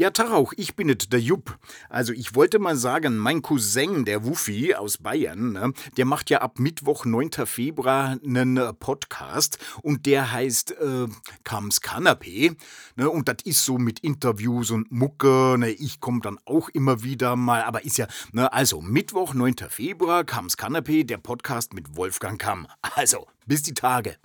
Ja, Tarauch, ich bin nicht der Jupp. Also ich wollte mal sagen, mein Cousin, der Wuffi aus Bayern, ne, der macht ja ab Mittwoch, 9. Februar, einen äh, Podcast und der heißt äh, Kams Canapé. Ne, und das ist so mit Interviews und Mucke. Ne, ich komme dann auch immer wieder mal, aber ist ja, ne, also Mittwoch, 9. Februar, Kams Canapé, der Podcast mit Wolfgang Kamm. Also, bis die Tage.